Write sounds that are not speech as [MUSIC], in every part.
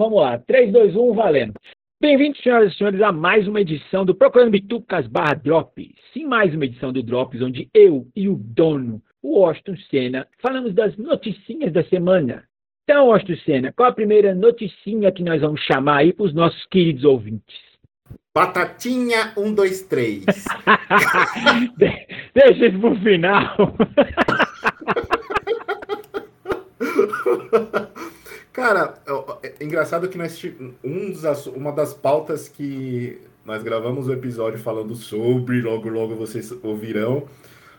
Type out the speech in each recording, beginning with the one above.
Vamos lá. 3, 2, 1, valendo. Bem-vindos, senhoras e senhores, a mais uma edição do Procurando Bitucas barra Drops. Sim, mais uma edição do Drops, onde eu e o dono, o Austin Senna, falamos das noticinhas da semana. Então, Austin Senna, qual a primeira noticinha que nós vamos chamar aí para os nossos queridos ouvintes? Batatinha 1, 2, 3. Deixa isso pro final. [LAUGHS] Cara, é, é engraçado que nós um dos, uma das pautas que nós gravamos o episódio falando sobre, logo logo vocês ouvirão.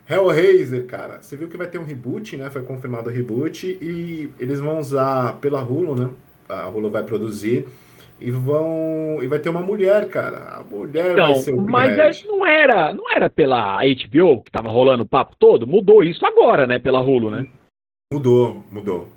Hellraiser, cara, você viu que vai ter um reboot, né? Foi confirmado o reboot e eles vão usar pela Hulu, né? A Hulu vai produzir e vão e vai ter uma mulher, cara. A mulher então, vai ser o Mas não era, não era pela HBO que tava rolando o papo todo, mudou isso agora, né, pela Hulu, né? Mudou, mudou.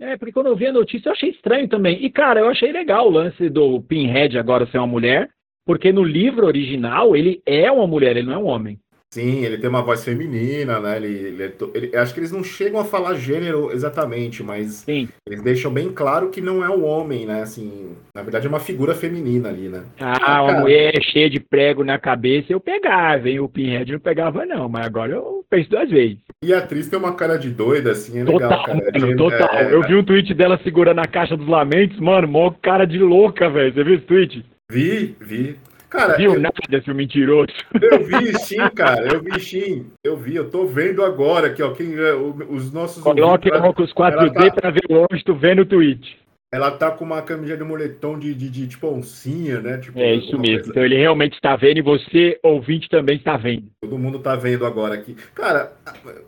É, porque quando eu vi a notícia eu achei estranho também. E, cara, eu achei legal o lance do Pinhead agora ser uma mulher, porque no livro original ele é uma mulher, ele não é um homem. Sim, ele tem uma voz feminina, né? Ele, ele, é ele, acho que eles não chegam a falar gênero exatamente, mas Sim. eles deixam bem claro que não é um homem, né? Assim, na verdade é uma figura feminina ali, né? Ah, uma mulher cheia de prego na cabeça eu pegava, hein? O Pinhead não pegava não, mas agora eu penso duas vezes. E a atriz tem uma cara de doida, assim, é total, legal, cara. Mano, total. É... Eu vi um tweet dela segurando a caixa dos lamentos, mano, mó cara de louca, velho. Você viu esse tweet? Vi, vi. Cara, Viu eu, nada, seu mentiroso. Eu vi sim, cara. Eu vi sim. Eu vi. Eu tô vendo agora aqui, ó. Quem, é, os nossos. Coloque o óculos 4D tá... pra ver onde tu vê no tweet. Ela tá com uma camisa de moletom de, de, de tipo oncinha, né? Tipo, é isso mesmo. Coisa. Então ele realmente está vendo e você, ouvinte, também está vendo. Todo mundo está vendo agora aqui. Cara,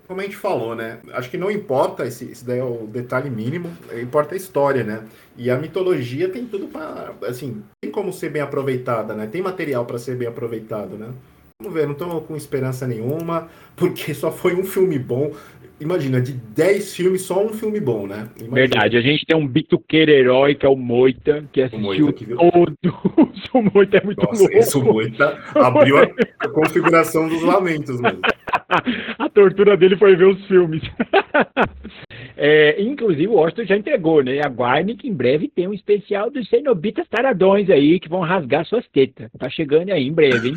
como a gente falou, né? Acho que não importa, esse, esse daí é o detalhe mínimo, importa a história, né? E a mitologia tem tudo para, assim, tem como ser bem aproveitada, né? Tem material para ser bem aproveitado, né? Vamos ver, não estou com esperança nenhuma, [LAUGHS] porque só foi um filme bom imagina, de 10 filmes, só um filme bom, né? Imagina. Verdade, a gente tem um bituqueiro herói, que é o Moita, que assistiu Moita, que todos. [LAUGHS] o Moita é muito Nossa, louco. Esse Moita abriu a, a [LAUGHS] configuração dos lamentos mesmo. [LAUGHS] a tortura dele foi ver os filmes. é, inclusive, o Austin já entregou, né? Aguarde que em breve tem um especial dos cenobitas taradões aí, que vão rasgar suas tetas. Tá chegando aí em breve, hein?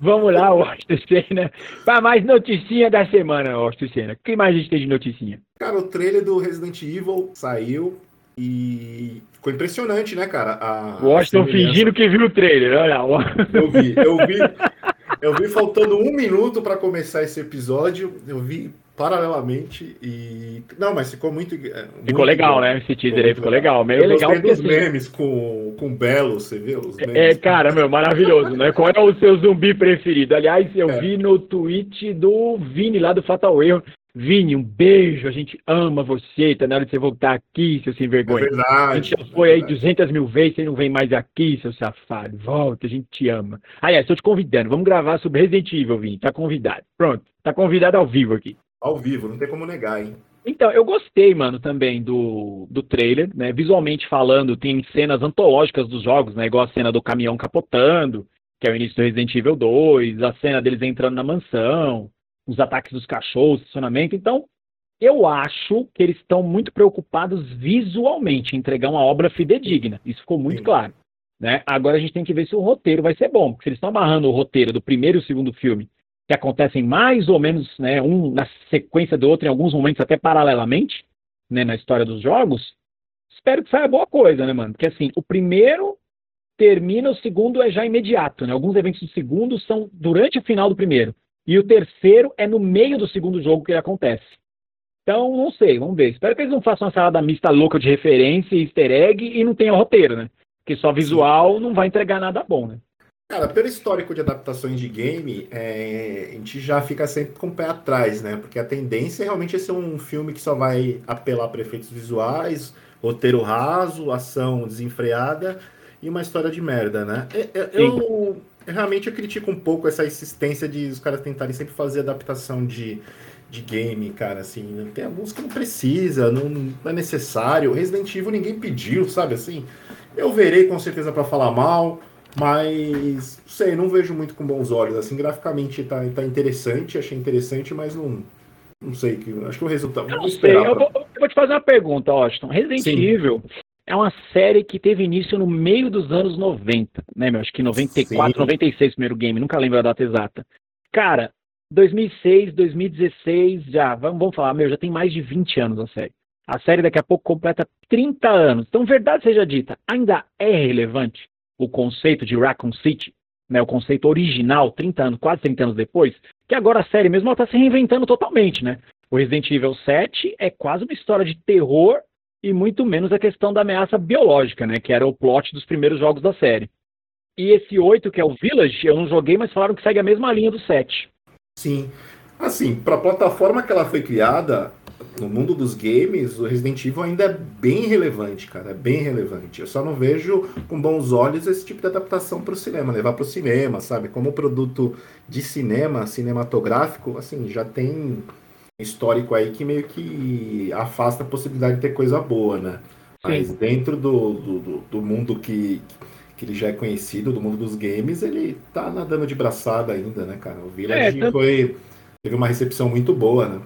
Vamos lá, [LAUGHS] Austin Senna, para mais noticinha da semana, Austin Senna. O que mais a gente tem de noticinha? Cara, o trailer do Resident Evil saiu e ficou impressionante, né, cara? A, o Austin fingindo que viu o trailer, olha lá. Eu vi, eu vi, [LAUGHS] eu vi faltando um minuto para começar esse episódio, eu vi paralelamente e não, mas ficou muito, é, ficou legal, bom. né? Esse teaser aí ficou legal, meio eu legal. Gostei dos memes com com Belo, você viu os memes? É, cara, meu, maravilhoso, né? Qual é o seu zumbi preferido? Aliás, eu é. vi no tweet do Vini lá do Fatal Erro. Vini, um beijo, a gente ama você, tá na hora de você voltar aqui, seu sem vergonha. É verdade. A gente já foi aí 200 mil vezes, você não vem mais aqui, seu safado. Volta, a gente te ama. Aliás, estou te convidando, vamos gravar sobre Resident Evil, Vini, tá convidado. Pronto, tá convidado ao vivo aqui. Ao vivo, não tem como negar, hein? Então, eu gostei, mano, também do, do trailer, né? Visualmente falando, tem cenas antológicas dos jogos, né? Igual a cena do caminhão capotando, que é o início do Resident Evil 2, a cena deles entrando na mansão, os ataques dos cachorros, estacionamento. Então, eu acho que eles estão muito preocupados visualmente em entregar uma obra fidedigna. Isso ficou muito Sim. claro. Né? Agora a gente tem que ver se o roteiro vai ser bom, porque se eles estão amarrando o roteiro do primeiro e segundo filme que acontecem mais ou menos né, um na sequência do outro, em alguns momentos até paralelamente, né, na história dos jogos, espero que saia boa coisa, né, mano? Porque assim, o primeiro termina, o segundo é já imediato, né? Alguns eventos do segundo são durante o final do primeiro. E o terceiro é no meio do segundo jogo que ele acontece. Então, não sei, vamos ver. Espero que eles não façam uma salada mista louca de referência e easter egg e não tenha roteiro, né? Porque só visual não vai entregar nada bom, né? Cara, pelo histórico de adaptações de game, é, a gente já fica sempre com o pé atrás, né? Porque a tendência é realmente ser um filme que só vai apelar para efeitos visuais, roteiro raso, ação desenfreada e uma história de merda, né? Eu, eu, realmente eu critico um pouco essa insistência de os caras tentarem sempre fazer adaptação de, de game, cara, assim. Tem alguns que não precisa, não, não é necessário. Resident Evil ninguém pediu, sabe assim? Eu verei com certeza para falar mal mas, sei, não vejo muito com bons olhos. Assim, graficamente tá, tá interessante, achei interessante, mas não. Não sei, que acho que o resultado. Não sei, eu vou, eu vou, te fazer uma pergunta, Austin. Resident Sim. Evil é uma série que teve início no meio dos anos 90, né, meu? Acho que 94, Sim. 96 primeiro game, nunca lembro a data exata. Cara, 2006, 2016, já, vamos, vamos falar, meu, já tem mais de 20 anos a série. A série daqui a pouco completa 30 anos. Então, verdade seja dita, ainda é relevante o conceito de Raccoon City, né, o conceito original, 30 anos, quase 30 anos depois, que agora a série mesmo está se reinventando totalmente, né? O Resident Evil 7 é quase uma história de terror e muito menos a questão da ameaça biológica, né, que era o plot dos primeiros jogos da série. E esse 8, que é o Village, eu não joguei, mas falaram que segue a mesma linha do 7. Sim. Assim, para a plataforma que ela foi criada, no mundo dos games, o Resident Evil ainda é bem relevante, cara, é bem relevante. Eu só não vejo com bons olhos esse tipo de adaptação para o cinema, levar para o cinema, sabe? Como produto de cinema, cinematográfico, assim, já tem histórico aí que meio que afasta a possibilidade de ter coisa boa, né? Mas Sim. dentro do, do, do, mundo que, que ele já é conhecido, do mundo dos games, ele tá nadando de braçada ainda, né, cara? O Village é, foi, teve uma recepção muito boa, né?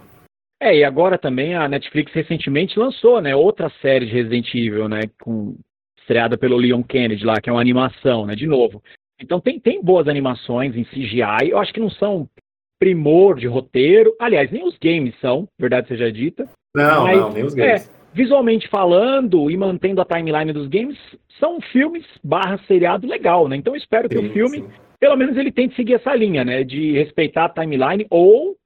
É, e agora também a Netflix recentemente lançou, né, outra série de Resident Evil, né, com estreada pelo Leon Kennedy lá, que é uma animação, né, de novo. Então tem, tem boas animações em CGI, eu acho que não são primor de roteiro, aliás, nem os games são, verdade seja dita. Não, mas, não, nem os games. É, visualmente falando e mantendo a timeline dos games, são filmes barra seriado legal, né? Então eu espero que sim, o filme, sim. pelo menos ele tente seguir essa linha, né, de respeitar a timeline ou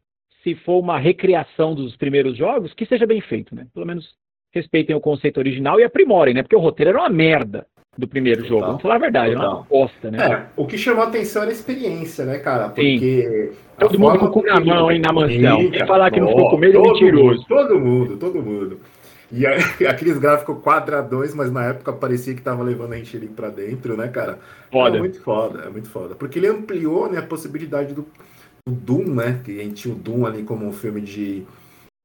se for uma recriação dos primeiros jogos, que seja bem feito, né? Pelo menos respeitem o conceito original e aprimorem, né? Porque o roteiro era uma merda do primeiro Total. jogo. Vamos falar a verdade, Total. era uma bosta, né? É, o que chamou a atenção era a experiência, né, cara? Porque. Sim. Todo mundo com o cu na mão, hein, na mansão. Quem falar que não ficou com medo é mentiroso. Mundo, todo mundo, todo mundo. E [LAUGHS] aqueles gráficos quadradões, mas na época parecia que tava levando a gente ali pra dentro, né, cara? Foda. É muito foda, é muito foda. Porque ele ampliou né, a possibilidade do, o Doom, né? Que a gente tinha o Doom ali como um filme de.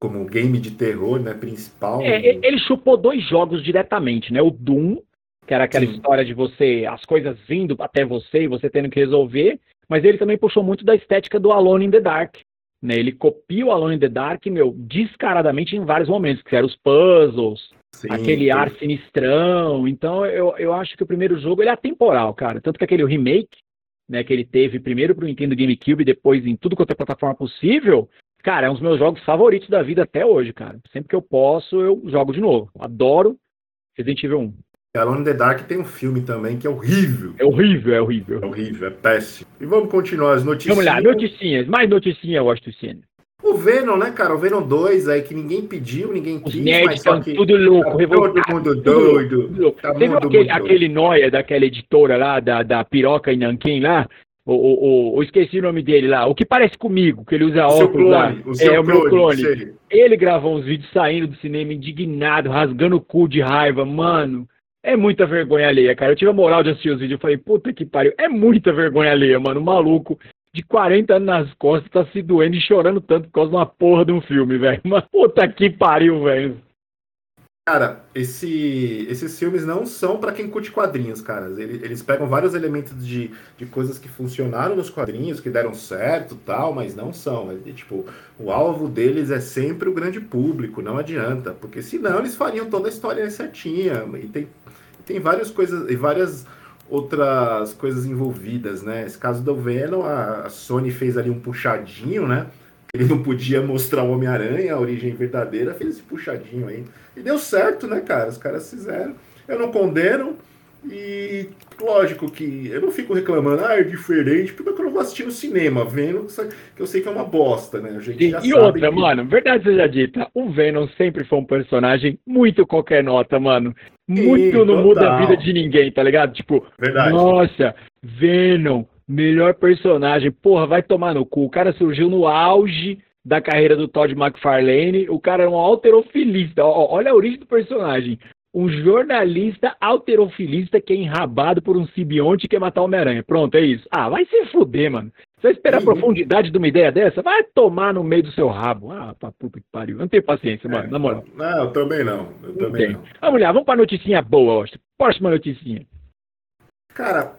como um game de terror, né? Principal. É, ele chupou dois jogos diretamente, né? O Doom, que era aquela Sim. história de você. as coisas vindo até você e você tendo que resolver. Mas ele também puxou muito da estética do Alone in the Dark. Né? Ele copia o Alone in the Dark, meu, descaradamente em vários momentos, que eram os puzzles, Sim, aquele ar sinistrão. Então eu, eu acho que o primeiro jogo ele é atemporal, cara. Tanto que aquele remake né, que ele teve primeiro para o Nintendo GameCube e depois em tudo quanto é plataforma possível, cara, é um dos meus jogos favoritos da vida até hoje, cara. Sempre que eu posso, eu jogo de novo. Adoro Resident Evil 1. Alone in the Dark tem um filme também que é horrível. É horrível, é horrível. É horrível, é péssimo. E vamos continuar as notícias. Vamos lá, noticinhas. Mais gosto do cinema. O Venom, né, cara? O Venom 2 aí que ninguém pediu, ninguém Os quis. nerds estão que... tudo louco, tá. Todo mundo doido. Tá Você viu aquele, aquele noia daquela editora lá, da, da Piroca e Nanquim lá? O, o, o, esqueci o nome dele lá, o que parece comigo, que ele usa o óculos clone, lá. O é, o meu clone. clone. Ele gravou uns vídeos saindo do cinema indignado, rasgando o cu de raiva. Mano, é muita vergonha alheia, cara. Eu tive a moral de assistir os vídeos e falei, puta que pariu. É muita vergonha alheia, mano. Maluco de 40 anos nas costas tá se doendo e chorando tanto por causa de uma porra de um filme, velho. Mas puta que pariu, velho. Cara, esse, esses filmes não são para quem curte quadrinhos, cara. Eles, eles, pegam vários elementos de, de coisas que funcionaram nos quadrinhos, que deram certo tal, mas não são. É, tipo, o alvo deles é sempre o grande público, não adianta. Porque senão eles fariam toda a história certinha. E tem, tem várias coisas e várias outras coisas envolvidas, né? Esse caso do Venom, a Sony fez ali um puxadinho, né? Ele não podia mostrar o Homem-Aranha, a origem verdadeira, fez esse puxadinho aí. E deu certo, né, cara? Os caras fizeram. Eu não condeno. E lógico que eu não fico reclamando, ah, é diferente, porque eu não vou assistir no cinema, vendo que eu sei que é uma bosta, né? A gente já e outra, que... mano, verdade seja dita, o Venom sempre foi um personagem muito qualquer nota, mano. Muito Sim, não muda a vida de ninguém, tá ligado? Tipo, verdade. nossa, Venom, melhor personagem, porra, vai tomar no cu. O cara surgiu no auge da carreira do Todd McFarlane. O cara é um alterofilista. Olha a origem do personagem. Um jornalista alterofilista que é enrabado por um simbionte que quer matar o Homem-Aranha. Pronto, é isso. Ah, vai se fuder, mano. Você vai esperar a profundidade de uma ideia dessa? Vai tomar no meio do seu rabo. Ah, pra puta que pariu. Eu não tenho paciência, mano, é, na moral. Não, eu também não. Eu também não. Vamos lá, vamos pra noticinha boa, Austin. Próxima noticinha. Cara,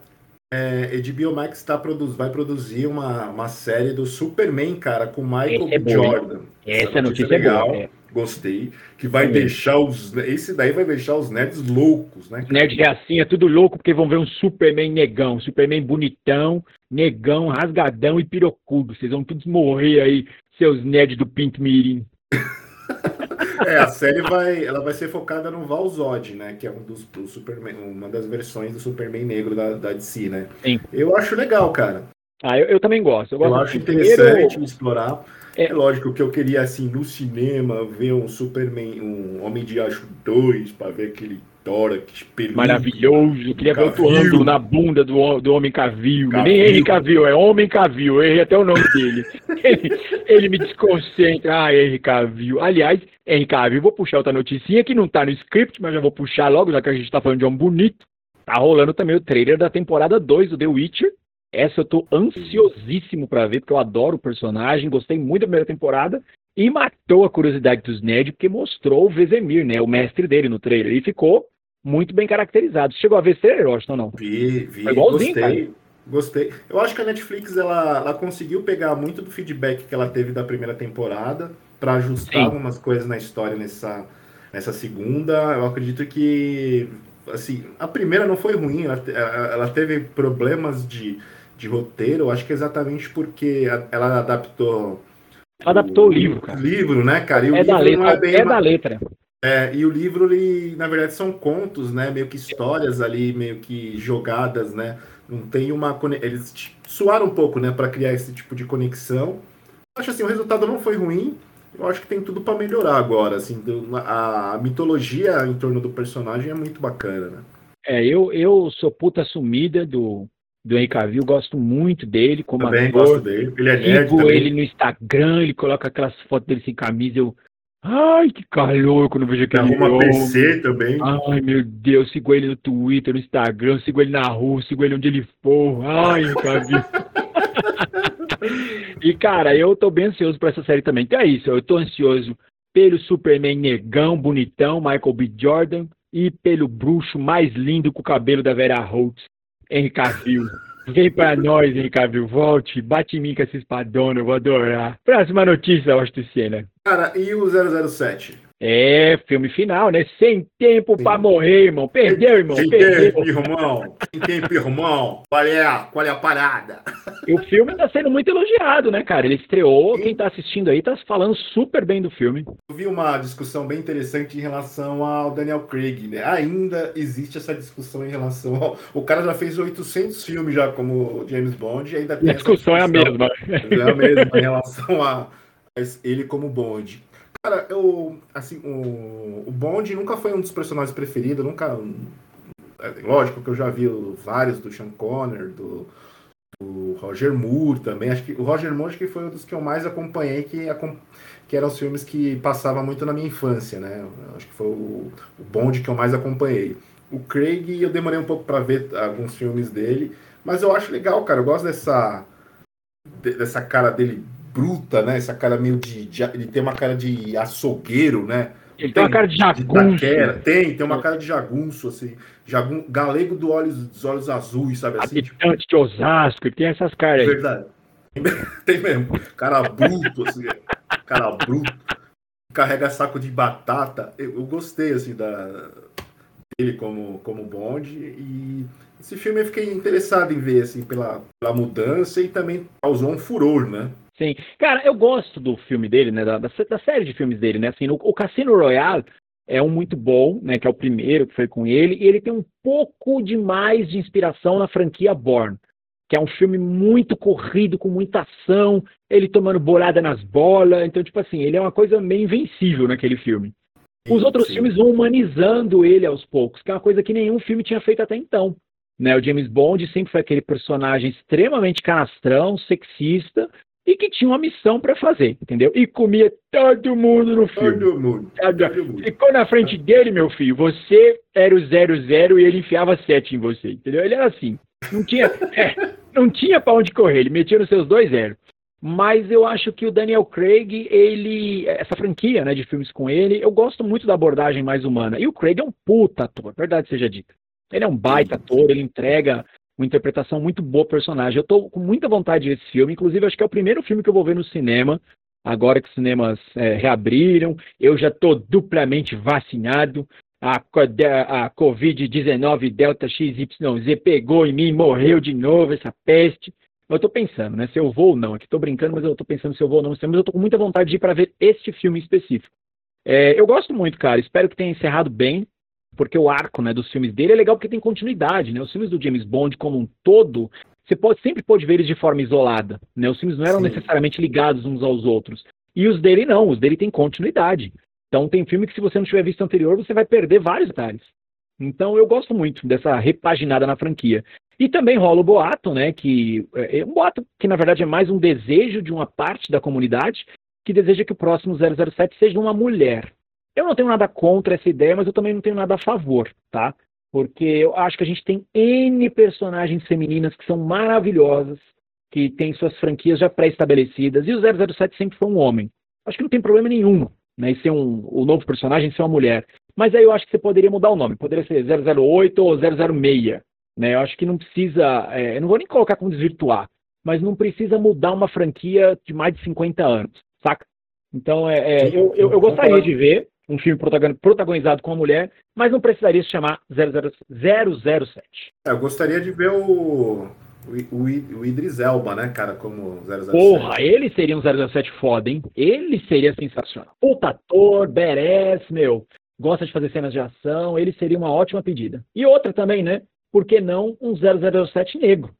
é, HBO Max tá produz, vai produzir uma, uma série do Superman, cara, com Michael é. Jordan. Essa, Essa notícia, notícia é legal. É gostei, que vai Sim. deixar os. Esse daí vai deixar os nerds loucos, né? Nerd é assim, é tudo louco, porque vão ver um Superman negão, Superman bonitão, negão, rasgadão e pirocudo. Vocês vão todos morrer aí, seus nerds do Pink Mirim. [LAUGHS] é, a série vai, ela vai ser focada no Val Zod, né? Que é um dos, do Superman, uma das versões do Superman negro da, da DC, né? Sim. Eu acho legal, cara. Ah, eu, eu também gosto. Eu, gosto eu acho interessante primeiro... explorar. É. lógico que eu queria, assim, no cinema, ver um Superman, um Homem de Aço 2, para ver aquele tórax peludo. Maravilhoso. Eu queria ver outro ângulo na bunda do, do Homem Cavil. Cavil. Nem Henry Cavil, é Homem Cavil. Eu errei até o nome dele. [LAUGHS] ele, ele me desconcentra. Ah, Henry Cavil. Aliás, Henry Cavil, vou puxar outra noticinha que não tá no script, mas já vou puxar logo, já que a gente tá falando de homem bonito. Tá rolando também o trailer da temporada 2 do The Witcher. Essa eu tô ansiosíssimo para ver, porque eu adoro o personagem, gostei muito da primeira temporada. E matou a curiosidade dos nerds, porque mostrou o Vezemir, né? O mestre dele no trailer. E ficou muito bem caracterizado. Você chegou a ver trailer, Washington, não? Vi, vi. gostei. Cara. Gostei. Eu acho que a Netflix ela, ela conseguiu pegar muito do feedback que ela teve da primeira temporada para ajustar Sim. algumas coisas na história nessa, nessa segunda. Eu acredito que assim, a primeira não foi ruim, ela, ela teve problemas de de roteiro, acho que é exatamente porque ela adaptou. Ela adaptou o, o livro, cara. livro, né, cara? E o é da letra. É, bem é da letra. É, e o livro, ele, na verdade, são contos, né? Meio que histórias ali, meio que jogadas, né? Não tem uma. Eles suaram um pouco, né, para criar esse tipo de conexão. Acho assim, o resultado não foi ruim. Eu acho que tem tudo para melhorar agora, assim. A mitologia em torno do personagem é muito bacana, né? É, eu, eu sou puta sumida do, do Henry Cavill, gosto muito dele como Também ator. gosto dele. Ele é nerd Sigo ele no Instagram, ele coloca aquelas fotos dele sem camisa, eu... Ai, que calor quando eu vejo aquele Arruma homem. PC também. Ai, meu Deus, sigo ele no Twitter, no Instagram, sigo ele na rua, sigo ele onde ele for. Ai, Cavill. [LAUGHS] e, cara, eu tô bem ansioso pra essa série também. Então é isso, eu tô ansioso pelo Superman negão, bonitão, Michael B. Jordan, e pelo bruxo mais lindo com o cabelo da Vera Holtz, Henry Cavill. Vem pra nós, Henry Cavill. Volte, bate em mim com essa espadona, eu vou adorar. Próxima notícia, Austin Senna. Cara, e o 007? É, filme final, né? Sem tempo para morrer, irmão. Perdeu, irmão. Sem perdeu. tempo, irmão. Sem tempo, irmão. Qual é, qual é a parada? E o filme tá sendo muito elogiado, né, cara? Ele estreou, Sim. quem tá assistindo aí tá falando super bem do filme. Eu vi uma discussão bem interessante em relação ao Daniel Craig, né? Ainda existe essa discussão em relação ao... O cara já fez 800 filmes já como James Bond e ainda tem a discussão, discussão é a mesma. É a mesma em relação a ele como Bond. Cara, eu. Assim, o, o Bond nunca foi um dos personagens preferidos, nunca. É, lógico que eu já vi vários do Sean Conner, do, do Roger Moore também. Acho que o Roger Moore acho que foi um dos que eu mais acompanhei, que, que eram os filmes que passavam muito na minha infância, né? Acho que foi o, o Bond que eu mais acompanhei. O Craig, eu demorei um pouco para ver alguns filmes dele, mas eu acho legal, cara. Eu gosto dessa, dessa cara dele bruta, né? Essa cara meio de, de. Ele tem uma cara de açougueiro, né? Ele tem, tem uma cara de jagunço. De tem, tem uma cara de jagunço, assim. Jagun, galego do olhos, dos olhos azuis, sabe assim? Habitante tipo... de Osasco, ele tem essas caras aí. Verdade. [LAUGHS] Tem mesmo. Cara bruto, assim. Cara bruto. Carrega saco de batata. Eu, eu gostei, assim, da, dele como, como Bond. E esse filme eu fiquei interessado em ver, assim, pela, pela mudança e também causou um furor, né? Sim. Cara, eu gosto do filme dele, né? Da, da série de filmes dele, né? Assim, o, o Cassino Royale é um muito bom, né? Que é o primeiro que foi com ele, e ele tem um pouco demais de inspiração na franquia Born, que é um filme muito corrido, com muita ação, ele tomando bolada nas bolas. Então, tipo assim, ele é uma coisa meio invencível naquele filme. Os outros Sim. filmes vão humanizando ele aos poucos, que é uma coisa que nenhum filme tinha feito até então. Né, o James Bond sempre foi aquele personagem extremamente canastrão, sexista, e que tinha uma missão para fazer, entendeu? E comia todo mundo no filme. Todo mundo, todo mundo. Ficou na frente dele, meu filho, você era o 00 e ele enfiava 7 em você, entendeu? Ele era assim. Não tinha, [LAUGHS] é, não tinha para onde correr, ele metia nos seus dois zeros. Mas eu acho que o Daniel Craig, ele. Essa franquia né, de filmes com ele, eu gosto muito da abordagem mais humana. E o Craig é um puta ator, verdade seja dita. Ele é um baita ator, ele entrega uma interpretação muito boa do personagem. Eu tô com muita vontade de ver esse filme, inclusive acho que é o primeiro filme que eu vou ver no cinema agora que os cinemas é, reabriram. Eu já estou duplamente vacinado. A, a Covid-19 Delta XYZ pegou em mim, morreu de novo essa peste. Eu estou pensando, né, se eu vou ou não. Aqui estou brincando, mas eu estou pensando se eu vou ou não. Mas eu estou com muita vontade de ir para ver este filme específico. É, eu gosto muito, cara. Espero que tenha encerrado bem, porque o arco né, dos filmes dele é legal porque tem continuidade. Né? Os filmes do James Bond, como um todo, você pode, sempre pode ver eles de forma isolada. Né? Os filmes não eram Sim. necessariamente ligados uns aos outros. E os dele não, os dele têm continuidade. Então tem filme que se você não tiver visto anterior, você vai perder vários detalhes. Então eu gosto muito dessa repaginada na franquia. E também rola o boato, né? Que é, é um boato que na verdade é mais um desejo de uma parte da comunidade que deseja que o próximo 007 seja uma mulher. Eu não tenho nada contra essa ideia, mas eu também não tenho nada a favor, tá? porque eu acho que a gente tem N personagens femininas que são maravilhosas, que têm suas franquias já pré-estabelecidas, e o 007 sempre foi um homem. Acho que não tem problema nenhum né, em ser um, o novo personagem ser uma mulher. Mas aí eu acho que você poderia mudar o nome, poderia ser 008 ou 006. Né? Eu acho que não precisa, é, eu não vou nem colocar como desvirtuar, mas não precisa mudar uma franquia de mais de 50 anos, saca? Então, é, é eu, eu, eu gostaria de ver um filme protagonizado com uma mulher, mas não precisaria se chamar 007. É, eu gostaria de ver o, o, o, Idris Elba, né, cara, como 007. Porra, ele seria um 007 foda, hein? Ele seria sensacional. Puta ator, badass, meu, gosta de fazer cenas de ação, ele seria uma ótima pedida. E outra também, né? Por que não um 007 negro,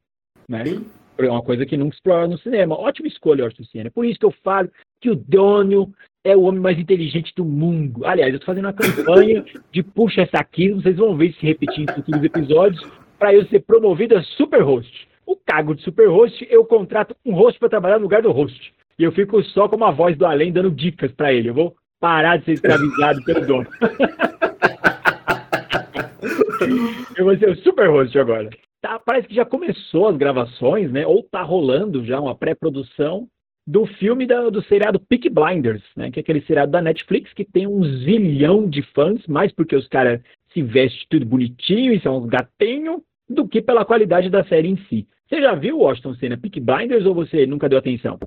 né? Sim. É uma coisa que nunca explora no cinema. Ótima escolha, Orson Senna. Por isso que eu falo que o dono é o homem mais inteligente do mundo. Aliás, eu estou fazendo uma campanha de puxa essa aqui, vocês vão ver se repetir em futuros episódios, para eu ser promovido a super host. O cargo de super host, eu contrato um host para trabalhar no lugar do host. E eu fico só como a voz do além dando dicas para ele. Eu vou parar de ser escravizado pelo dono. [LAUGHS] eu vou ser o super host agora. Tá, parece que já começou as gravações, né? Ou tá rolando já uma pré-produção do filme da, do seriado Peak Blinders, né? Que é aquele seriado da Netflix que tem um zilhão de fãs, mais porque os caras se vestem tudo bonitinho e são uns gatinhos, do que pela qualidade da série em si. Você já viu, Washington Senna, Peak Blinders ou você nunca deu atenção?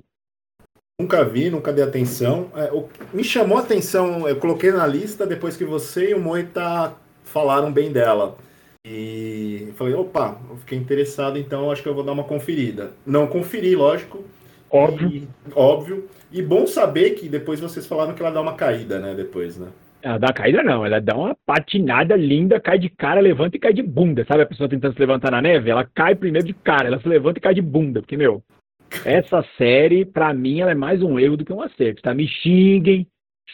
Nunca vi, nunca dei atenção. É, o, me chamou a atenção, eu coloquei na lista depois que você e o Moita falaram bem dela. E falei, opa, eu fiquei interessado, então acho que eu vou dar uma conferida. Não conferi, lógico, Óbvio. E, óbvio. E bom saber que depois vocês falaram que ela dá uma caída, né? Depois, né? Ela dá caída não, ela dá uma patinada linda, cai de cara, levanta e cai de bunda. Sabe a pessoa tentando se levantar na neve? Ela cai primeiro de cara, ela se levanta e cai de bunda. Porque, meu, essa série, pra mim, ela é mais um erro do que um acerto, tá? Me xinguem,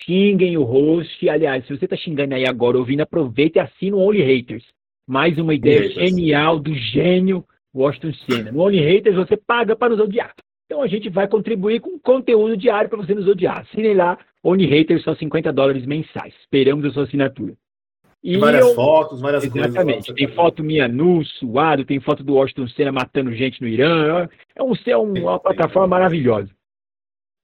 xinguem o host. Aliás, se você tá xingando aí agora ouvindo, aproveita e assina o Only Haters. Mais uma ideia genial do gênio Washington Senna. No Only Haters você paga para nos odiar. Então a gente vai contribuir com conteúdo diário para você nos odiar. Assinem lá, Only Haters, só 50 dólares mensais. Esperamos a sua assinatura. E várias eu... fotos, várias Exatamente. coisas. Exatamente. Tem foto minha nu, suado, tem foto do Washington Senna matando gente no Irã. É, um, é uma plataforma maravilhosa.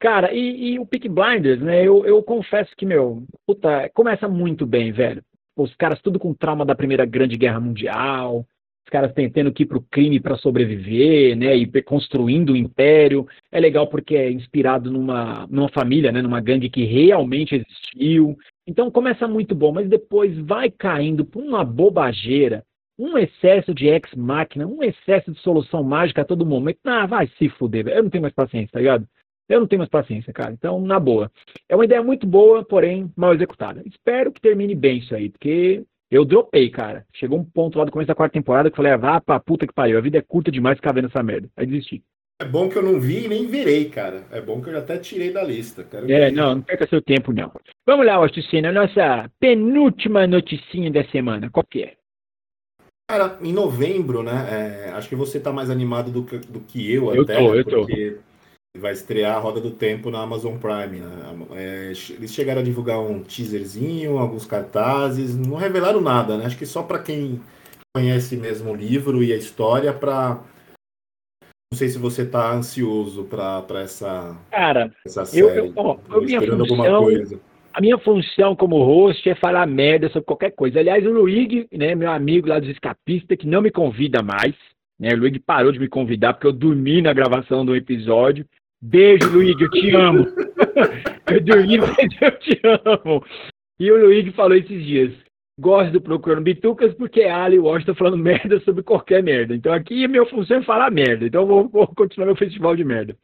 Cara, e, e, o Peak Blinders, né? Eu, eu confesso que, meu, puta, começa muito bem, velho. Os caras tudo com trauma da Primeira Grande Guerra Mundial, caras que ir para o crime para sobreviver, né, e construindo o um império. É legal porque é inspirado numa, numa família, né, numa gangue que realmente existiu. Então começa muito bom, mas depois vai caindo por uma bobageira, um excesso de ex-máquina, um excesso de solução mágica a todo momento. Ah, vai se fuder, eu não tenho mais paciência, tá ligado? Eu não tenho mais paciência, cara. Então, na boa. É uma ideia muito boa, porém mal executada. Espero que termine bem isso aí, porque eu dropei, cara. Chegou um ponto lá do começo da quarta temporada que eu falei, ah, vá pra puta que pariu. A vida é curta demais ficar vendo essa merda. Aí desisti. É bom que eu não vi e nem virei, cara. É bom que eu já até tirei da lista. Quero é, ver. não, não perca seu tempo, não. Vamos lá, Austicina, nossa penúltima noticinha da semana. Qual que é? Cara, em novembro, né? É, acho que você tá mais animado do que, do que eu, eu até. Tô, eu porque tô vai estrear a Roda do Tempo na Amazon Prime. Né? É, eles chegaram a divulgar um teaserzinho, alguns cartazes, não revelaram nada, né? Acho que só para quem conhece mesmo o livro e a história, para não sei se você tá ansioso para essa, Cara, essa série. Eu, eu, ó, eu minha função, A minha função como host é falar merda sobre qualquer coisa. Aliás, o Luigi, né, meu amigo lá dos escapistas, que não me convida mais, né, o Luigi parou de me convidar porque eu dormi na gravação do episódio. Beijo, Luigi, eu te amo. [LAUGHS] eu dormi, mas eu te amo. E o Luigi falou esses dias, gosto do Procurando Bitucas porque é Ali Washington falando [LAUGHS] merda sobre qualquer merda. Então aqui a minha função é falar merda. Então vou, vou continuar meu festival de merda.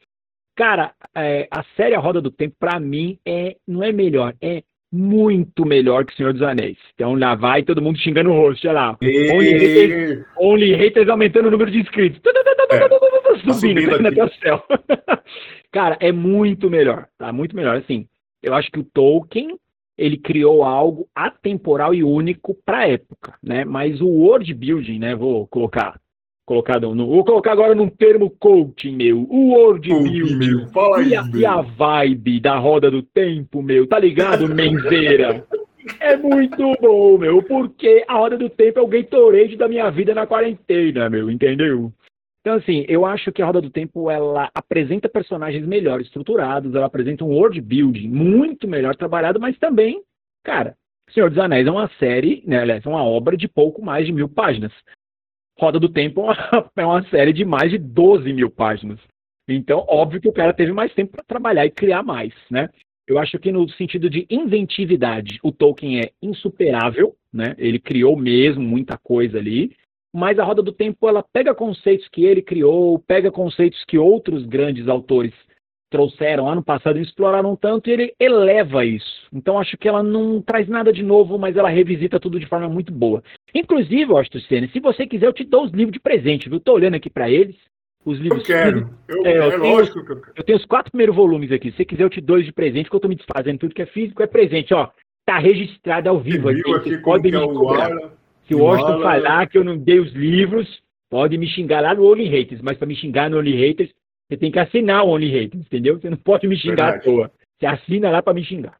Cara, é, a série A Roda do Tempo, pra mim, é, não é melhor, é muito melhor que o Senhor dos Anéis. Então lá vai todo mundo xingando o rosto, olha lá. Only haters, only haters aumentando o número de inscritos. É, subindo, subindo até o céu. Cara, é muito melhor, tá? Muito melhor. Assim, eu acho que o Tolkien ele criou algo atemporal e único para a época, né? Mas o world building, né? Vou colocar colocado no, vou colocar agora num termo coaching meu, o world meu, fala e, a, e a vibe da roda do tempo, meu, tá ligado, [LAUGHS] menzeira? É muito bom, meu, porque a roda do tempo é o Gatorade da minha vida na quarentena, meu, entendeu? Então, assim, eu acho que a Roda do Tempo, ela apresenta personagens melhor estruturados, ela apresenta um world building muito melhor trabalhado, mas também, cara, Senhor dos Anéis é uma série, né, aliás, é uma obra de pouco mais de mil páginas. Roda do Tempo [LAUGHS] é uma série de mais de 12 mil páginas. Então, óbvio que o cara teve mais tempo para trabalhar e criar mais, né? Eu acho que no sentido de inventividade, o Tolkien é insuperável, né? Ele criou mesmo muita coisa ali mas a roda do tempo ela pega conceitos que ele criou, pega conceitos que outros grandes autores trouxeram ano passado e exploraram tanto e ele eleva isso. Então acho que ela não traz nada de novo, mas ela revisita tudo de forma muito boa. Inclusive, Austin Senna, se você quiser eu te dou os livros de presente, viu? Tô olhando aqui para eles. Os livros. Eu quero. Eu, é, eu, é tenho, lógico que eu quero. Eu tenho os quatro primeiros volumes aqui. Se você quiser eu te dou de presente, porque eu tô me desfazendo tudo que é físico é presente, ó. Tá registrado ao vivo aqui. aqui pode me é se o Washington falar que eu não dei os livros, pode me xingar lá no Only Haters, mas para me xingar no Only Haters, você tem que assinar o Only Haters, entendeu? Você não pode me xingar Verdade. à toa. Você assina lá para me xingar.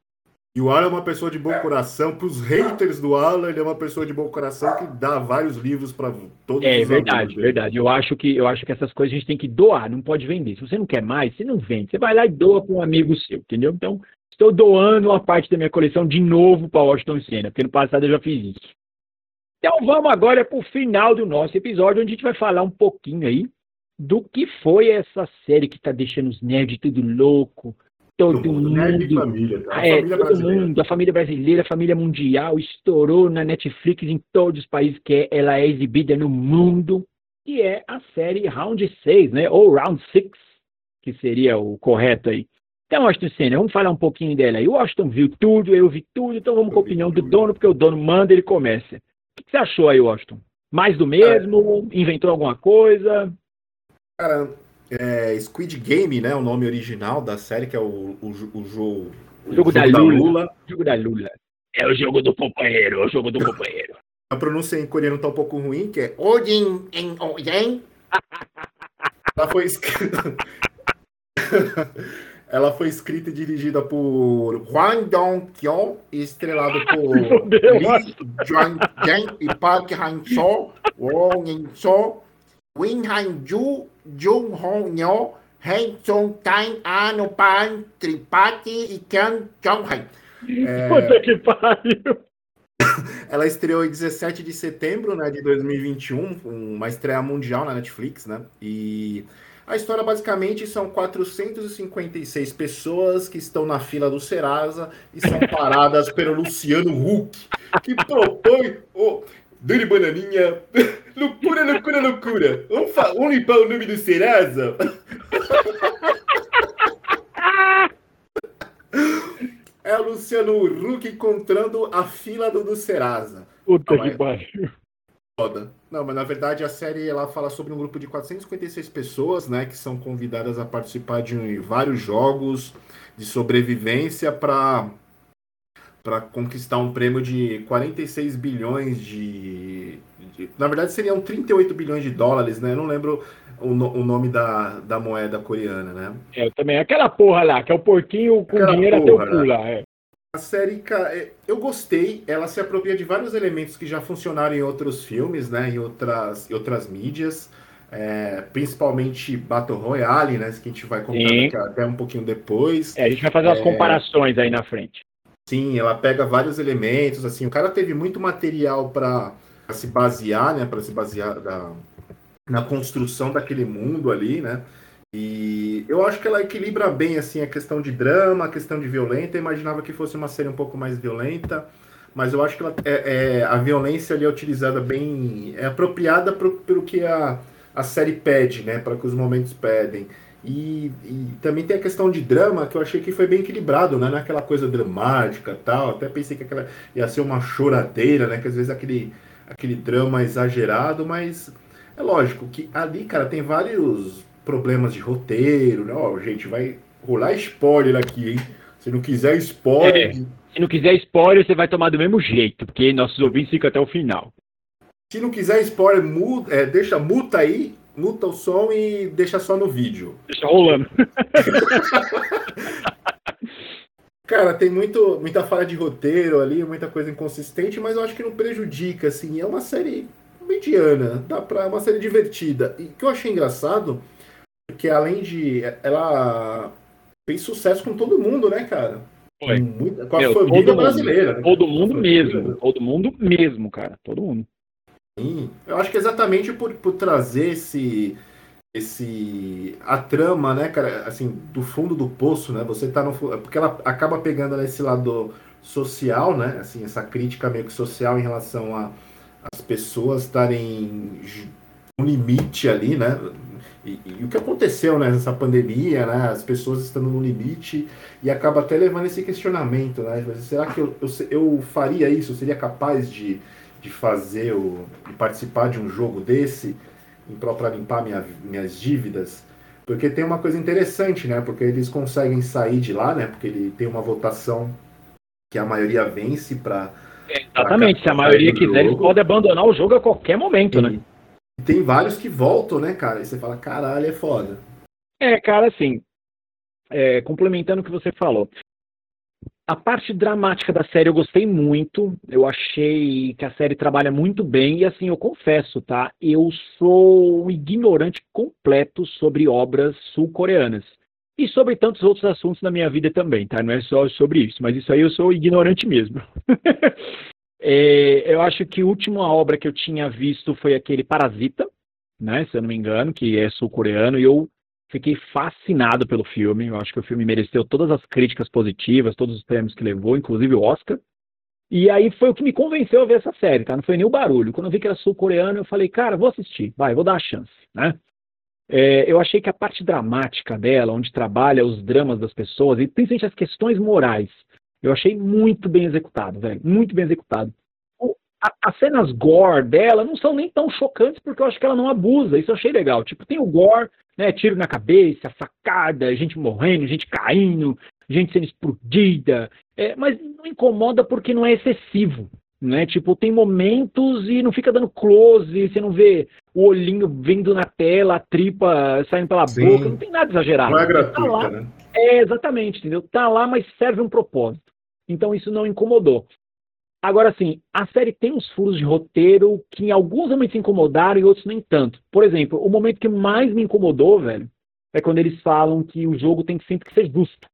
E o Alan é uma pessoa de bom coração. Para os haters do Alan, ele é uma pessoa de bom coração que dá vários livros para todos é, os É verdade, verdade. Eu acho, que, eu acho que essas coisas a gente tem que doar, não pode vender. Se você não quer mais, você não vende. Você vai lá e doa para um amigo seu, entendeu? Então, estou doando uma parte da minha coleção de novo para Washington Senna, porque no passado eu já fiz isso. Então vamos agora para o final do nosso episódio, onde a gente vai falar um pouquinho aí do que foi essa série que está deixando os nerds tudo louco. Todo, todo mundo, família, tá? a é, família todo mundo, a família brasileira, a família mundial, estourou na Netflix em todos os países que ela é exibida no mundo, que é a série Round 6, né? Ou Round 6, que seria o correto aí. Então, Austin Senna, vamos falar um pouquinho dela aí. O Austin viu tudo, eu vi tudo, então vamos com a opinião do dono, porque o dono manda, ele começa. O que você achou aí, Washington? Mais do mesmo? É. Inventou alguma coisa? Cara, é Squid Game, né? O nome original da série, que é o, o, o jogo. O jogo, da, da Lula. Lula. O jogo da Lula. É o jogo do companheiro, é o jogo do companheiro. A pronúncia em coreano tá um pouco ruim, que é Odin em Odin. Ela foi escrita. [LAUGHS] Ela foi escrita e dirigida por Hwang Dong-kyo e estrelado por [LAUGHS] Lee Jung-jae e Park Han-seo, Wong In-seo, Win Han-ju, Jung Hong-yo, Heng Song-tae, Anupan Tripathi e Kang Jong-hae. É... Puta que pariu! [LAUGHS] Ela estreou em 17 de setembro né, de 2021, uma estreia mundial na Netflix, né? E a história basicamente são 456 pessoas que estão na fila do Serasa e são [LAUGHS] paradas pelo Luciano Huck, que propõe. Oh, Dani Bananinha, loucura, loucura, loucura. Vamos, vamos limpar o nome do Serasa? É o Luciano Huck encontrando a fila do, do Serasa. Puta que pariu foda. Não, mas na verdade a série ela fala sobre um grupo de 456 pessoas, né, que são convidadas a participar de vários jogos de sobrevivência para para conquistar um prêmio de 46 bilhões de, de, Na verdade, seriam 38 bilhões de dólares, né? Eu não lembro o, no, o nome da, da moeda coreana, né? É, também. Aquela porra lá, que é o porquinho com Aquela dinheiro porra, até o cu lá. É. A série, é, eu gostei, ela se apropria de vários elementos que já funcionaram em outros filmes, né, em outras, em outras mídias, é, principalmente Battle Royale, né, que a gente vai contar até um pouquinho depois. É, a gente vai fazer umas é, comparações aí na frente. Sim, ela pega vários elementos, assim, o cara teve muito material para se basear, né, para se basear da, na construção daquele mundo ali, né, E eu acho que ela equilibra bem assim a questão de drama, a questão de violenta. Eu imaginava que fosse uma série um pouco mais violenta, mas eu acho que ela, é, é, a violência ali é utilizada bem, é apropriada pro, pelo que a, a série pede, né? Para que os momentos pedem. E, e, também tem a questão de drama que eu achei que foi bem equilibrado, né? Naquela coisa dramática tal. Até pensei que aquela ia ser uma choradeira, né? Que às vezes aquele, aquele drama exagerado, mas é lógico que ali, cara, tem vários problemas de roteiro, né? Ó, gente, vai rolar spoiler aqui, hein? Se não quiser spoiler. É, se não quiser spoiler, você vai tomar do mesmo jeito, porque nossos ouvintes ficam até o final. Se não quiser spoiler, muda, é, deixa muta aí, muta o som e deixa só no vídeo. Deixa rolando. [LAUGHS] Cara, tem muito, muita falha de roteiro ali, muita coisa inconsistente, mas eu acho que não prejudica, assim. É uma série mediana, dá pra, é uma série divertida. E o que eu achei engraçado, porque além de. Ela fez sucesso com todo mundo, né, cara? Foi. Com, a Meu, família brasileira. Mundo, né? Todo mundo mesmo. Todo mundo mesmo, cara. Todo mundo. Eu acho que exatamente por, por trazer esse. Esse. A trama, né, cara, assim, do fundo do poço, né? Você tá no. Porque ela acaba pegando nesse lado social, né? Assim, essa crítica meio que social em relação a as pessoas estarem no limite ali, né? E, e, o que aconteceu né, nessa pandemia, né? As pessoas estando no limite e acaba até levando esse questionamento, né? Será que eu, eu, eu faria isso? Eu seria capaz de, de fazer, o, de participar de um jogo desse para limpar minha, minhas dívidas? Porque tem uma coisa interessante, né? Porque eles conseguem sair de lá, né? Porque ele tem uma votação que a maioria vence para Exatamente, se a maioria quiser, eles podem abandonar o jogo a qualquer momento, né? Tem vários que voltam, né, cara? E você fala, caralho, é foda. É, cara, assim, é, complementando o que você falou. A parte dramática da série eu gostei muito. Eu achei que a série trabalha muito bem. E assim, eu confesso, tá? Eu sou um ignorante completo sobre obras sul-coreanas. E sobre tantos outros assuntos na minha vida também, tá? Não é só sobre isso, mas isso aí eu sou ignorante mesmo. [LAUGHS] é, eu acho que a última obra que eu tinha visto foi aquele Parasita, né? Se eu não me engano, que é sul-coreano, e eu fiquei fascinado pelo filme. Eu acho que o filme mereceu todas as críticas positivas, todos os prêmios que levou, inclusive o Oscar. E aí foi o que me convenceu a ver essa série, tá? Não foi nem o barulho. Quando eu vi que era sul-coreano, eu falei, cara, vou assistir, vai, vou dar a chance, né? É, eu achei que a parte dramática dela, onde trabalha os dramas das pessoas, e principalmente as questões morais, eu achei muito bem executado, velho. Muito bem executado. O, a, as cenas gore dela não são nem tão chocantes, porque eu acho que ela não abusa. Isso eu achei legal. Tipo, tem o gore, né? Tiro na cabeça, facada, gente morrendo, gente caindo, gente sendo explodida. É, mas não incomoda porque não é excessivo né? Tipo, tem momentos e não fica dando close, você não vê o olhinho vindo na tela, a tripa saindo pela Sim. boca, não tem nada exagerado. Não é gratuito, tá lá, né? É, exatamente, entendeu? Tá lá, mas serve um propósito. Então isso não incomodou. Agora, sim, a série tem uns furos de roteiro que em alguns momentos incomodaram e outros nem tanto. Por exemplo, o momento que mais me incomodou, velho, é quando eles falam que o jogo tem sempre que ser justo.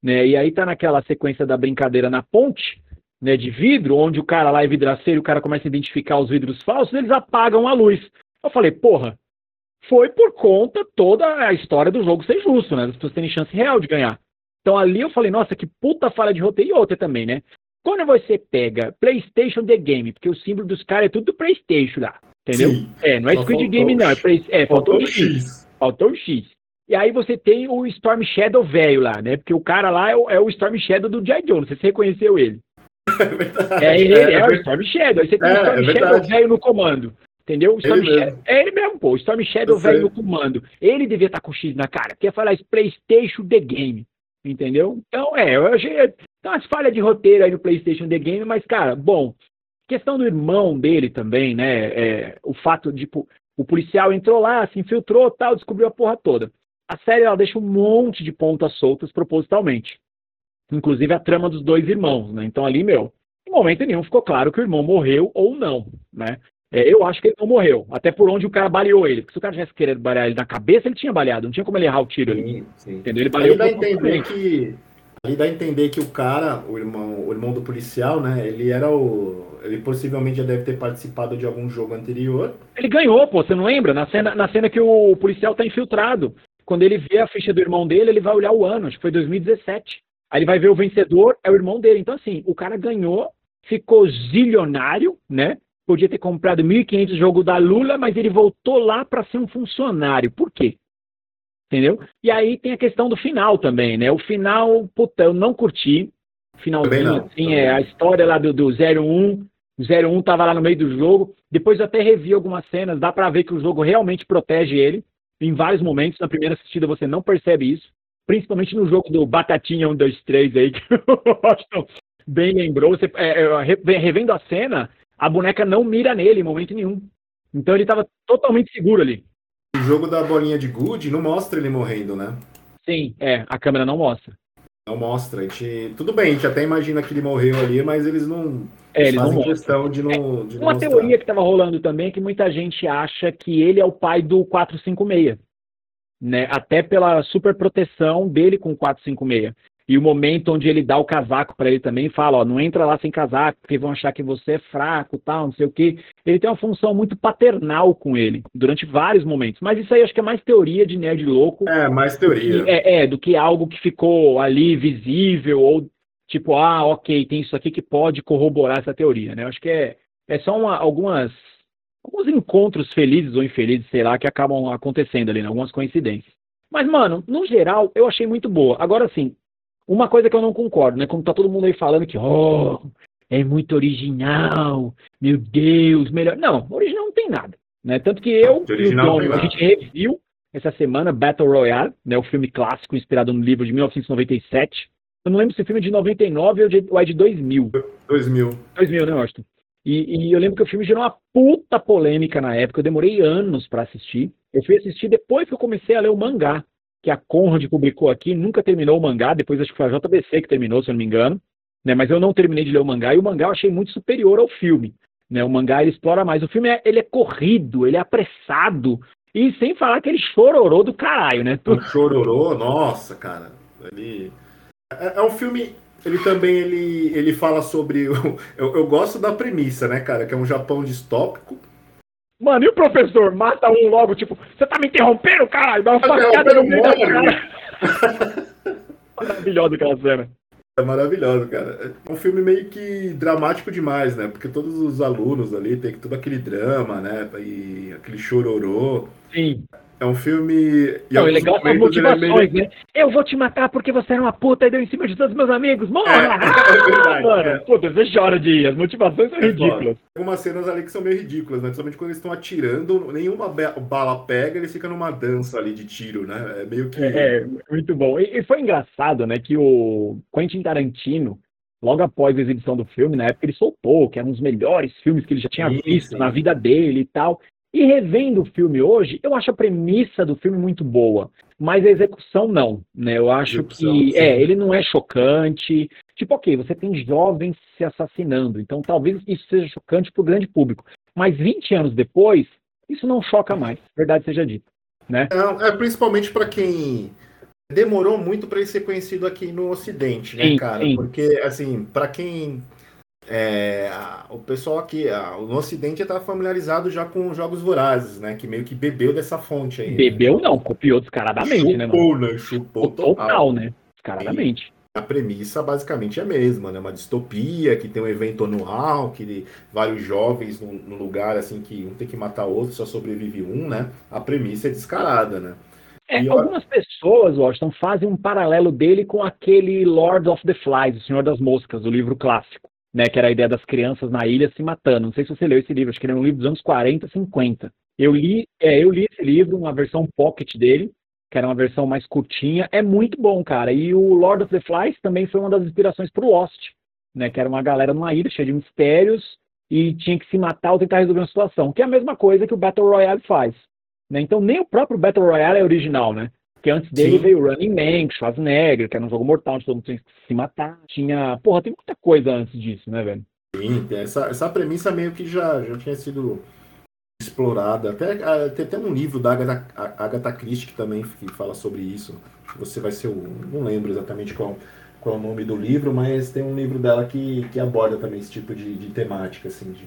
Né? E aí tá naquela sequência da brincadeira na ponte, né, de vidro, onde o cara lá é vidraceiro, o cara começa a identificar os vidros falsos, eles apagam a luz. Eu falei, porra, foi por conta toda a história do jogo ser justo, né? As pessoas terem chance real de ganhar. Então ali eu falei, nossa, que puta falha de roteiro. E outra também, né? Quando você pega PlayStation The Game, porque o símbolo dos caras é tudo do PlayStation lá, entendeu? Sim, é, não é Squid Game, não. É, play, é faltou, faltou o X. X. Faltou o X. E aí você tem o Storm Shadow velho lá, né? Porque o cara lá é o, é o Storm Shadow do Jai Jones. Você reconheceu ele. É verdade. É, ele, é, é, é o Storm Shadow. Aí você tem é, o Storm é Shadow velho no comando. Entendeu? O Storm ele Shadow, é ele mesmo, pô. O Storm Shadow velho no comando. Ele devia estar tá com X na cara. Quer falar isso, PlayStation The Game. Entendeu? Então, é, eu achei. Tem umas falhas de roteiro aí no PlayStation The Game, mas, cara, bom. Questão do irmão dele também, né? É, o fato de, tipo, o policial entrou lá, se infiltrou tal, descobriu a porra toda. A série ela deixa um monte de pontas soltas propositalmente inclusive a trama dos dois irmãos, né? Então ali, meu, em momento nenhum ficou claro que o irmão morreu ou não, né? É, eu acho que ele não morreu, até por onde o cara baleou ele. Porque se o cara tivesse querendo balear ele na cabeça, ele tinha baleado, não tinha como ele errar o tiro sim, ali. Sim. Entendeu? Ele baleou. dá a entender que ali dá a entender que o cara, o irmão, o irmão do policial, né? Ele era o, ele possivelmente já deve ter participado de algum jogo anterior. Ele ganhou, pô, você não lembra? Na cena, na cena que o policial tá infiltrado. quando ele vê a ficha do irmão dele, ele vai olhar o ano, acho que foi 2017. Aí ele vai ver o vencedor, é o irmão dele. Então, assim, o cara ganhou, ficou zilionário, né? Podia ter comprado 1.500 jogos da Lula, mas ele voltou lá para ser um funcionário. Por quê? Entendeu? E aí tem a questão do final também, né? O final, puta, eu não curti. Finalzinho, não, assim, é a história lá do, do 01. O 01 tava lá no meio do jogo. Depois eu até revi algumas cenas, dá para ver que o jogo realmente protege ele. Em vários momentos, na primeira assistida, você não percebe isso. Principalmente no jogo do Batatinha 1, 2, 3 aí, [LAUGHS] que o Washington bem lembrou. Você, é, é revendo a cena, a boneca não mira nele em momento nenhum. Então ele estava totalmente seguro ali. O jogo da bolinha de good não mostra ele morrendo, né? Sim, é, a câmera não mostra. Não mostra. A gente... Tudo bem, a gente até imagina que ele morreu ali, mas eles não é, eles fazem não questão de não. É, de uma não teoria que estava rolando também é que muita gente acha que ele é o pai do 456. Né? Até pela super proteção dele com o 456. E o momento onde ele dá o casaco para ele também fala, ó, não entra lá sem casaco, porque vão achar que você é fraco, tal, não sei o quê. Ele tem uma função muito paternal com ele, durante vários momentos. Mas isso aí acho que é mais teoria de nerd louco. É, mais teoria. É, é, do que algo que ficou ali visível, ou tipo, ah, ok, tem isso aqui que pode corroborar essa teoria, né? Eu acho que é, é só uma, algumas alguns encontros felizes ou infelizes, sei lá, que acabam acontecendo ali, né? algumas coincidências. Mas, mano, no geral, eu achei muito boa. Agora, sim, uma coisa que eu não concordo, né? Como tá todo mundo aí falando que, oh, é muito original, meu Deus, melhor. Não, original não tem nada. Né? Tanto que eu e o Dom, a gente reviu essa semana Battle Royale, né? o filme clássico inspirado no livro de 1997. Eu não lembro se o filme é de 99 ou, de, ou é de 2000. 2000. 2000, né, Austin? E, e, eu lembro que o filme gerou uma puta polêmica na época. Eu demorei anos para assistir. Eu fui assistir depois que eu comecei a ler o mangá que a Conrad publicou aqui, nunca terminou o mangá, depois acho que foi a JBC que terminou, se eu não me engano, né? Mas eu não terminei de ler o mangá e o mangá eu achei muito superior ao filme, né? O mangá ele explora mais, o filme é, ele é corrido, ele é apressado e sem falar aquele chororô do caralho, né? O nossa, cara, ele é, é um filme ele também ele, ele fala sobre. Eu, eu gosto da premissa, né, cara? Que é um Japão distópico, Mano, e o professor? Mata um logo, tipo, você tá me interrompendo, caralho? Dá uma facada no meio da cara. Maravilhosa aquela cena. É maravilhoso, cara. É um filme meio que dramático demais, né? Porque todos os alunos ali tem todo aquele drama, né? E aquele chororô. Sim. É um filme. Não, é legal as motivações, é meio... né? Eu vou te matar porque você era uma puta e deu em cima de todos os meus amigos. Morra! É, [LAUGHS] é verdade, mano, é. Puta, você chora de ir. As motivações são é ridículas. Tem algumas cenas ali que são meio ridículas, né? Principalmente quando eles estão atirando, nenhuma bala pega, eles ficam numa dança ali de tiro, né? É meio que. É, é muito bom. E, e foi engraçado, né? Que o Quentin Tarantino logo após a exibição do filme, na época ele soltou, que era um dos melhores filmes que ele já tinha visto na vida dele e tal. E revendo o filme hoje, eu acho a premissa do filme muito boa, mas a execução não, né? Eu acho que sim. é, ele não é chocante. Tipo, ok, você tem jovens se assassinando, então talvez isso seja chocante para o grande público. Mas 20 anos depois, isso não choca mais, verdade seja dita, né? É, é principalmente para quem demorou muito para ele ser conhecido aqui no Ocidente, né, sim, cara? Sim. Porque assim, para quem é, o pessoal aqui no Ocidente está familiarizado já com jogos vorazes, né? Que meio que bebeu dessa fonte aí. Né? Bebeu né? não, copiou descaradamente, né? Chupou, né? Chupou total, total né? Descaradamente. E a premissa basicamente é a mesma, né? Uma distopia que tem um evento anual, que vários jovens no, no lugar assim que um tem que matar outro, só sobrevive um, né? A premissa é descarada, né? É, algumas pessoas, Washington, fazem um paralelo dele com aquele Lord of the Flies, o Senhor das Moscas, o livro clássico né, que era a ideia das crianças na ilha se matando. Não sei se você leu esse livro, acho que ele é um livro dos anos 40, 50. Eu li, é, eu li esse livro, uma versão pocket dele, que era uma versão mais curtinha. É muito bom, cara. E o Lord of the Flies também foi uma das inspirações para o Lost, né, que era uma galera numa ilha cheia de mistérios e tinha que se matar ou tentar resolver uma situação, que é a mesma coisa que o Battle Royale faz. Né? Então nem o próprio Battle Royale é original, né? Porque antes dele Sim. veio Running Man, Schwarzenegger, que era um jogo mortal onde todo mundo tinha que se matar. Tinha. Porra, tem muita coisa antes disso, né, velho? Sim, essa, essa premissa meio que já, já tinha sido explorada. Até, ah, tem até um livro da Agatha, Agatha Christie que também que fala sobre isso. Você vai ser o. Não lembro exatamente qual, qual é o nome do livro, mas tem um livro dela que, que aborda também esse tipo de, de temática, assim, de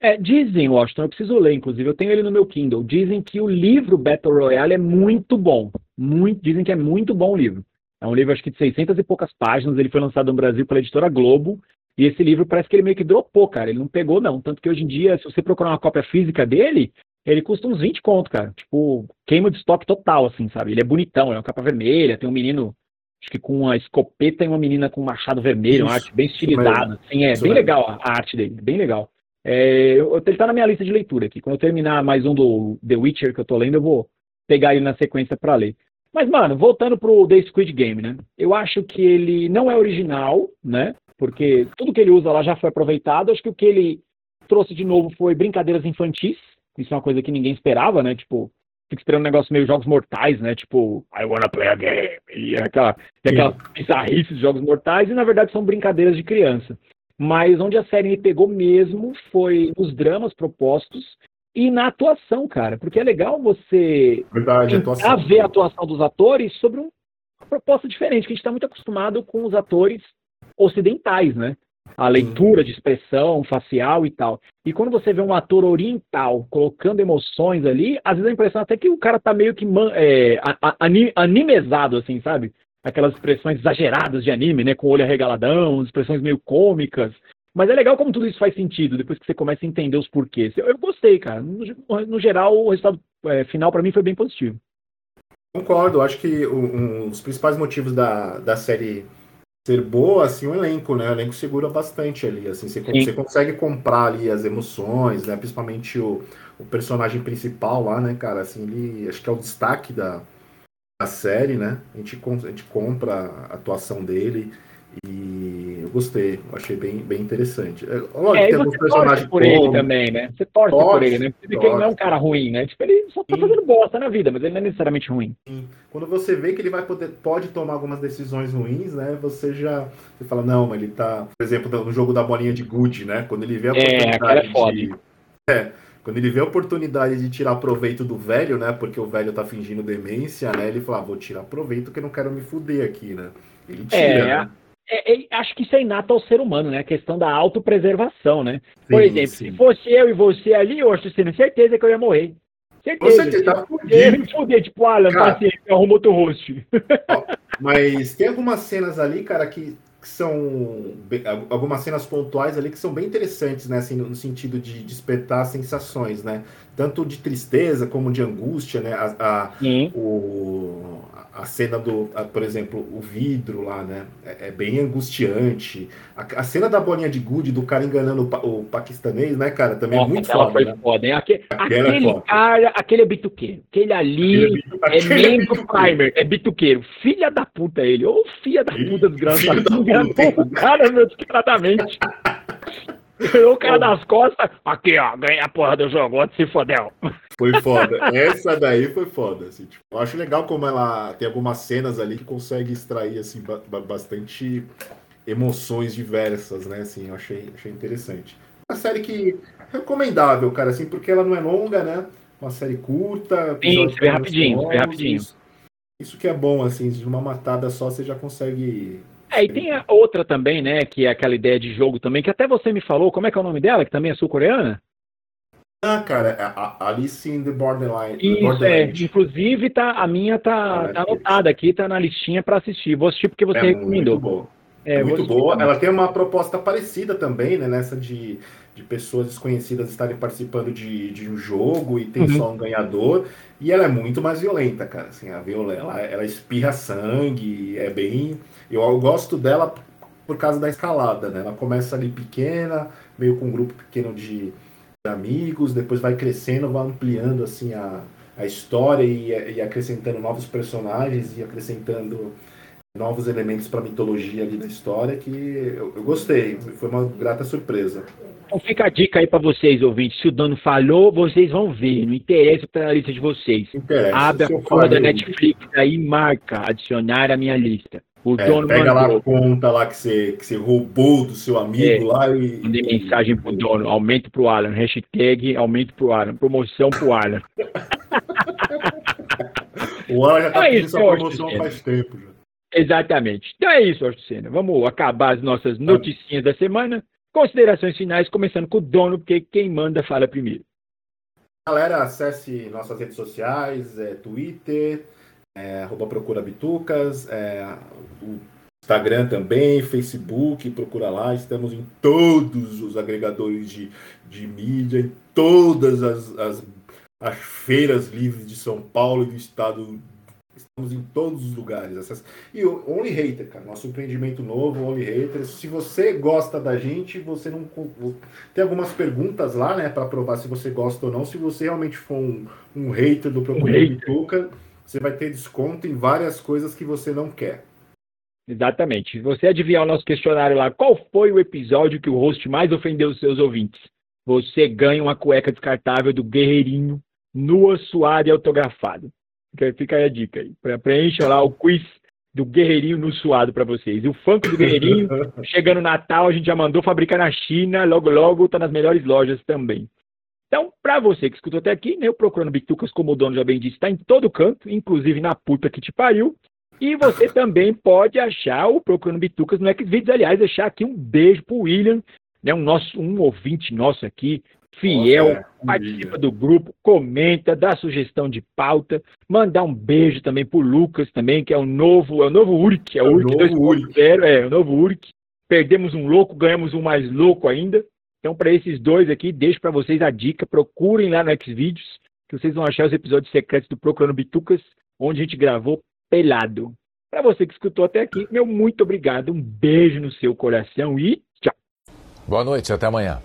É, dizem, Washington, eu preciso ler, inclusive, eu tenho ele no meu Kindle. Dizem que o livro Battle Royale é muito bom. Muito, dizem que é muito bom o livro. É um livro, acho que de 600 e poucas páginas. Ele foi lançado no Brasil pela editora Globo. E esse livro parece que ele meio que dropou, cara. Ele não pegou, não. Tanto que hoje em dia, se você procurar uma cópia física dele, ele custa uns 20 conto, cara. Tipo, queima de estoque total, assim, sabe? Ele é bonitão, é uma capa vermelha, tem um menino, acho que com uma escopeta e uma menina com um machado vermelho, uma arte bem estilizada. Assim, é bem legal a arte dele, bem legal. É, eu, ele tá na minha lista de leitura aqui. Quando eu terminar mais um do The Witcher que eu tô lendo, eu vou pegar ele na sequência para ler. Mas, mano, voltando pro The Squid Game, né? Eu acho que ele não é original, né? Porque tudo que ele usa lá já foi aproveitado. Acho que o que ele trouxe de novo foi brincadeiras infantis. Isso é uma coisa que ninguém esperava, né? Tipo, fica esperando um negócio meio jogos mortais, né? Tipo, I wanna play a game. E aquela, e aquela bizarrice de jogos mortais. E na verdade são brincadeiras de criança. Mas onde a série me pegou mesmo foi nos dramas propostos e na atuação, cara. Porque é legal você Verdade, a ver a atuação dos atores sobre uma proposta diferente, que a gente está muito acostumado com os atores ocidentais, né? A leitura de expressão facial e tal. E quando você vê um ator oriental colocando emoções ali, às vezes a impressão até que o cara tá meio que é, animezado, assim, sabe? Aquelas expressões exageradas de anime, né? Com o olho arregaladão, expressões meio cômicas. Mas é legal como tudo isso faz sentido, depois que você começa a entender os porquês. Eu, eu gostei, cara. No, no, geral, o resultado é, final para mim foi bem positivo. Concordo, acho que um, um, os principais motivos da, da série ser boa, assim, o elenco, né? O elenco segura bastante ali, assim, você, você consegue comprar ali as emoções, né? Principalmente o, o personagem principal lá, né, cara? Assim, ele acho que é o destaque da, a série, né? A gente, a gente compra a atuação dele e eu gostei, eu achei bem, bem interessante. É, lógico, é, tem você torce por ele também, né? Você torce, torce por ele, né? Porque ele não é um cara ruim, né? Tipo, ele só tá Sim. fazendo bosta na vida, mas ele não é necessariamente ruim. Sim. Quando você vê que ele vai poder, pode tomar algumas decisões ruins, né? Você já você fala, não, ele tá, por exemplo, no jogo da bolinha de good, né? Quando ele vê a é, oportunidade é, de... É, quando ele vê a oportunidade de tirar proveito do velho, né? Porque o velho tá fingindo demência, né? Ele fala, ah, vou tirar proveito porque não quero me fuder aqui, né? Ele tira, é, né? É, é, acho que isso é inato ao ser humano, né? A questão da autopreservação, né? Sim, Por exemplo, sim. se fosse eu e você ali, eu acho que certeza que eu ia morrer. Certeza. Você tá fudido. Eu ia me fuder, tipo, Alan, paciência, arruma outro host. Mas tem algumas cenas ali, cara, que que são algumas cenas pontuais ali que são bem interessantes, né, assim, no sentido de despertar sensações, né, tanto de tristeza como de angústia, né, a, a o, a cena do, a, por exemplo, o vidro lá, né? É, é bem angustiante. A, a, cena da bolinha de gude do cara enganando o, o paquistanês, né, cara? Também é Nossa, é muito foda. Foi né? foda hein? Aquele, aquele foda. cara, aquele é bituqueiro. Aquele ali aquele é, é membro primer, é bituqueiro. Filha da puta ele. Ô, filha da puta desgraçado. O cara, meu, descaradamente. [LAUGHS] o cara das costas. Aqui, ó, ganha a porra do jogo, outro se fodeu. Foi foda. [LAUGHS] Essa daí foi foda. Assim, tipo, eu acho legal como ela tem algumas cenas ali que consegue extrair assim, bastante emoções diversas, né? Assim, eu achei, achei interessante. Uma série que recomendável, cara, assim, porque ela não é longa, né? Uma série curta. Sim, rapidinho, vê rapidinho. Isso, isso que é bom, assim, de uma matada só você já consegue é, e tem a outra também, né, que é aquela ideia de jogo também, que até você me falou, como é que é o nome dela, que também é sul-coreana? Ah, cara, é a Alice in the Borderline. Isso, Borderland. é. Inclusive, tá, a minha tá, tá anotada aqui, tá na listinha para assistir. Vou assistir porque você é recomendou. Muito boa. É, muito boa. Também. Ela tem uma proposta parecida também, né? Nessa de, de pessoas desconhecidas estarem participando de, de um jogo e tem uhum. só um ganhador. E ela é muito mais violenta, cara. Assim, a violenta, ela, ela espirra sangue, é bem. Eu, eu gosto dela por causa da escalada, né? Ela começa ali pequena, meio com um grupo pequeno de amigos, depois vai crescendo, vai ampliando assim a, a história e, e acrescentando novos personagens e acrescentando novos elementos para a mitologia ali da história que eu, eu, gostei, foi uma grata surpresa. Então fica a dica aí para vocês, ouvintes. Se o dono falou, vocês vão ver. Não interessa para a lista de vocês. Interessa, Abre a porra da Netflix aí e marca adicionar a minha lista. O é, pega lá a conta lá que você, que você roubou do seu amigo é, lá e. Mandei mensagem pro dono, aumento pro Alan, hashtag aumento pro Alan, promoção pro Alan. [LAUGHS] o Alan já tá é essa promoção faz tempo já. Exatamente. Então é isso, Senna. Vamos acabar as nossas noticinhas da semana. Considerações finais, começando com o dono, porque quem manda fala primeiro. Galera, acesse nossas redes sociais, é, Twitter, é, arroba Procura Bitucas, é, o Instagram também, Facebook, procura lá, estamos em todos os agregadores de, de mídia, em todas as, as, as feiras livres de São Paulo e do estado Estamos em todos os lugares. E o Only Hater, cara, nosso empreendimento novo, Only Hater. Se você gosta da gente, você não. Tem algumas perguntas lá, né, para provar se você gosta ou não. Se você realmente for um, um hater do Procura um Bituca, você vai ter desconto em várias coisas que você não quer. Exatamente. Se você adivinhar o nosso questionário lá, qual foi o episódio que o host mais ofendeu os seus ouvintes? Você ganha uma cueca descartável do Guerreirinho, nua, suada e autografada. Fica aí a dica aí. Preencha lá o quiz do Guerreirinho no suado para vocês. E o funk do Guerreirinho, [LAUGHS] chegando Natal, a gente já mandou fabricar na China, logo logo está nas melhores lojas também. Então, para você que escutou até aqui, né, o Procurando Bitucas, como o dono já bem disse, está em todo canto, inclusive na puta que te pariu. E você [LAUGHS] também pode achar o Procurando Bitucas no Xvideos. Aliás, deixar aqui um beijo pro William, né, um, nosso, um ouvinte nosso aqui, fiel, Nossa, é, participa do grupo, comenta, dá sugestão de pauta, mandar um beijo também pro Lucas também, que é o novo, é o novo Uric, é o é Uric 2.0, é o novo Uric. Perdemos um louco, ganhamos um mais louco ainda. Então, para esses dois aqui, deixo para vocês a dica, procurem lá no Xvideos, que vocês vão achar os episódios secretos do Procurando Bitucas, onde a gente gravou pelado. Para você que escutou até aqui, meu muito obrigado, um beijo no seu coração e tchau. Boa noite, até amanhã.